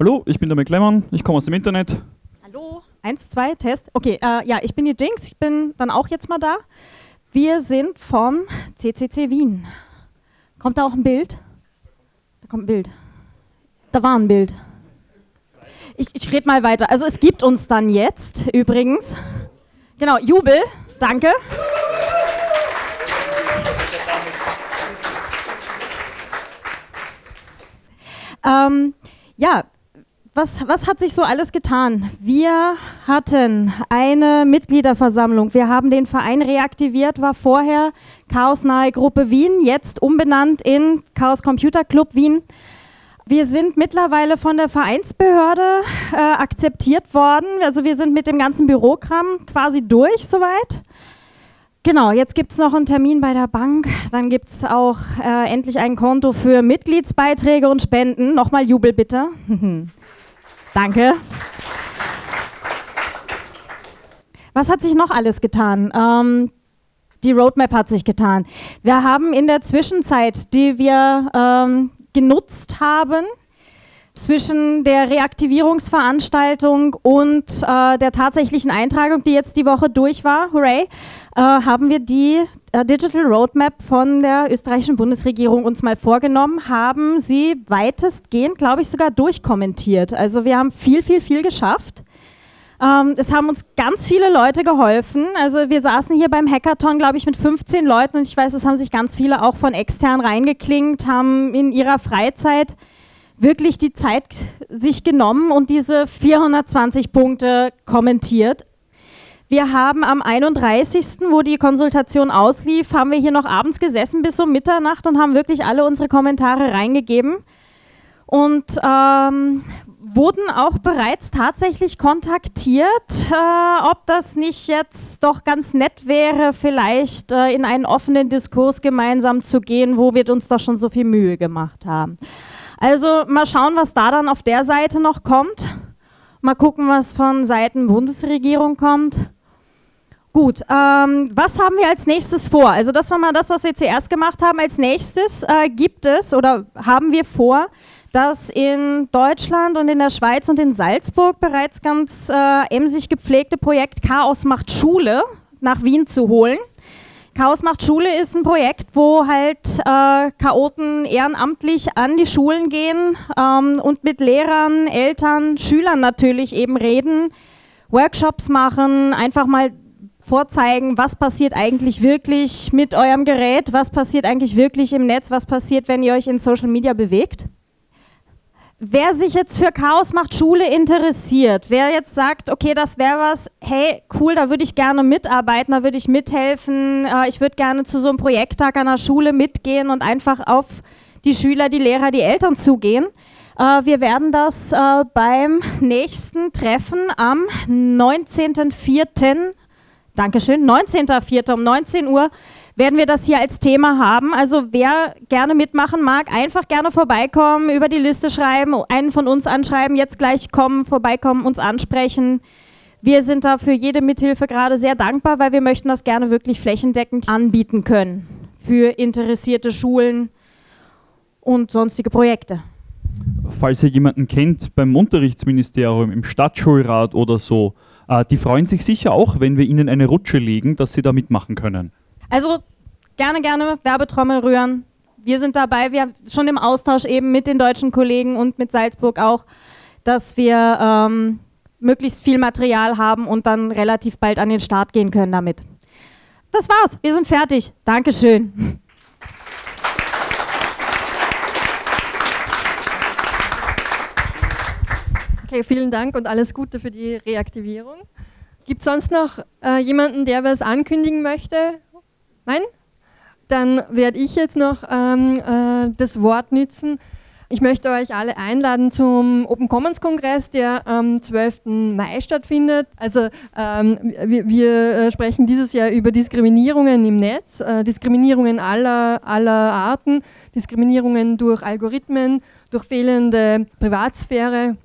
Hallo, ich bin der McLemmon, ich komme aus dem Internet. Eins, zwei, Test. Okay, äh, ja, ich bin die Jinx, ich bin dann auch jetzt mal da. Wir sind vom CCC Wien. Kommt da auch ein Bild? Da kommt ein Bild. Da war ein Bild. Ich, ich rede mal weiter. Also es gibt uns dann jetzt übrigens. Genau, Jubel, danke. Ähm, ja, was, was hat sich so alles getan? Wir hatten eine Mitgliederversammlung. Wir haben den Verein reaktiviert, war vorher Chaosnahe Gruppe Wien, jetzt umbenannt in Chaos Computer Club Wien. Wir sind mittlerweile von der Vereinsbehörde äh, akzeptiert worden. Also wir sind mit dem ganzen Bürokram quasi durch soweit. Genau, jetzt gibt es noch einen Termin bei der Bank. Dann gibt es auch äh, endlich ein Konto für Mitgliedsbeiträge und Spenden. Nochmal Jubel bitte. Danke. Was hat sich noch alles getan? Ähm, die Roadmap hat sich getan. Wir haben in der Zwischenzeit, die wir ähm, genutzt haben, zwischen der Reaktivierungsveranstaltung und äh, der tatsächlichen Eintragung, die jetzt die Woche durch war, hooray, äh, haben wir die äh, Digital Roadmap von der österreichischen Bundesregierung uns mal vorgenommen, haben sie weitestgehend, glaube ich, sogar durchkommentiert. Also wir haben viel, viel, viel geschafft. Ähm, es haben uns ganz viele Leute geholfen. Also wir saßen hier beim Hackathon, glaube ich, mit 15 Leuten und ich weiß, es haben sich ganz viele auch von extern reingeklingt, haben in ihrer Freizeit wirklich die Zeit sich genommen und diese 420 Punkte kommentiert. Wir haben am 31., wo die Konsultation auslief, haben wir hier noch abends gesessen bis um Mitternacht und haben wirklich alle unsere Kommentare reingegeben und ähm, wurden auch bereits tatsächlich kontaktiert, äh, ob das nicht jetzt doch ganz nett wäre, vielleicht äh, in einen offenen Diskurs gemeinsam zu gehen, wo wir uns doch schon so viel Mühe gemacht haben. Also mal schauen, was da dann auf der Seite noch kommt. Mal gucken, was von Seiten Bundesregierung kommt. Gut, ähm, was haben wir als nächstes vor? Also das war mal das, was wir zuerst gemacht haben. Als nächstes äh, gibt es oder haben wir vor, das in Deutschland und in der Schweiz und in Salzburg bereits ganz äh, emsig gepflegte Projekt Chaos macht Schule nach Wien zu holen. Chaos macht Schule ist ein Projekt, wo halt äh, Chaoten ehrenamtlich an die Schulen gehen ähm, und mit Lehrern, Eltern, Schülern natürlich eben reden, Workshops machen, einfach mal vorzeigen, was passiert eigentlich wirklich mit eurem Gerät, was passiert eigentlich wirklich im Netz, was passiert, wenn ihr euch in Social Media bewegt. Wer sich jetzt für Chaos macht Schule interessiert, wer jetzt sagt, okay, das wäre was, hey, cool, da würde ich gerne mitarbeiten, da würde ich mithelfen, äh, ich würde gerne zu so einem Projekttag an der Schule mitgehen und einfach auf die Schüler, die Lehrer, die Eltern zugehen. Äh, wir werden das äh, beim nächsten Treffen am 19.04. Dankeschön, 19.04. um 19 Uhr werden wir das hier als Thema haben. Also wer gerne mitmachen mag, einfach gerne vorbeikommen, über die Liste schreiben, einen von uns anschreiben, jetzt gleich kommen, vorbeikommen, uns ansprechen. Wir sind da für jede Mithilfe gerade sehr dankbar, weil wir möchten das gerne wirklich flächendeckend anbieten können für interessierte Schulen und sonstige Projekte. Falls ihr jemanden kennt beim Unterrichtsministerium, im Stadtschulrat oder so, äh, die freuen sich sicher auch, wenn wir ihnen eine Rutsche legen, dass sie da mitmachen können. Also gerne, gerne Werbetrommel rühren. Wir sind dabei, wir haben schon im Austausch eben mit den deutschen Kollegen und mit Salzburg auch, dass wir ähm, möglichst viel Material haben und dann relativ bald an den Start gehen können damit. Das war's, wir sind fertig. Dankeschön. Okay, vielen Dank und alles Gute für die Reaktivierung. Gibt es sonst noch äh, jemanden, der was ankündigen möchte? Nein? Dann werde ich jetzt noch ähm, äh, das Wort nützen. Ich möchte euch alle einladen zum Open Commons Kongress, der am 12. Mai stattfindet. Also ähm, wir, wir, äh, sprechen dieses Jahr über Diskriminierungen im Netz, äh, Diskriminierungen aller, aller Arten, Diskriminierungen durch Algorithmen, durch fehlende Privatsphäre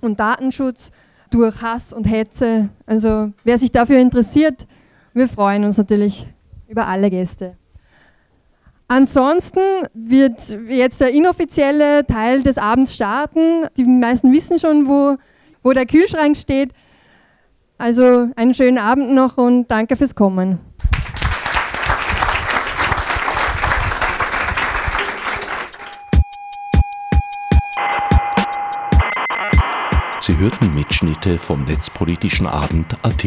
und Datenschutz, durch Hass und Hetze. Also wer sich dafür interessiert, wir freuen uns natürlich über alle Gäste. Ansonsten wird jetzt der inoffizielle Teil des Abends starten. Die meisten wissen schon, wo, wo der Kühlschrank steht. Also einen schönen Abend noch und danke fürs Kommen. Sie hörten Mitschnitte vom Netzpolitischen Abend AT.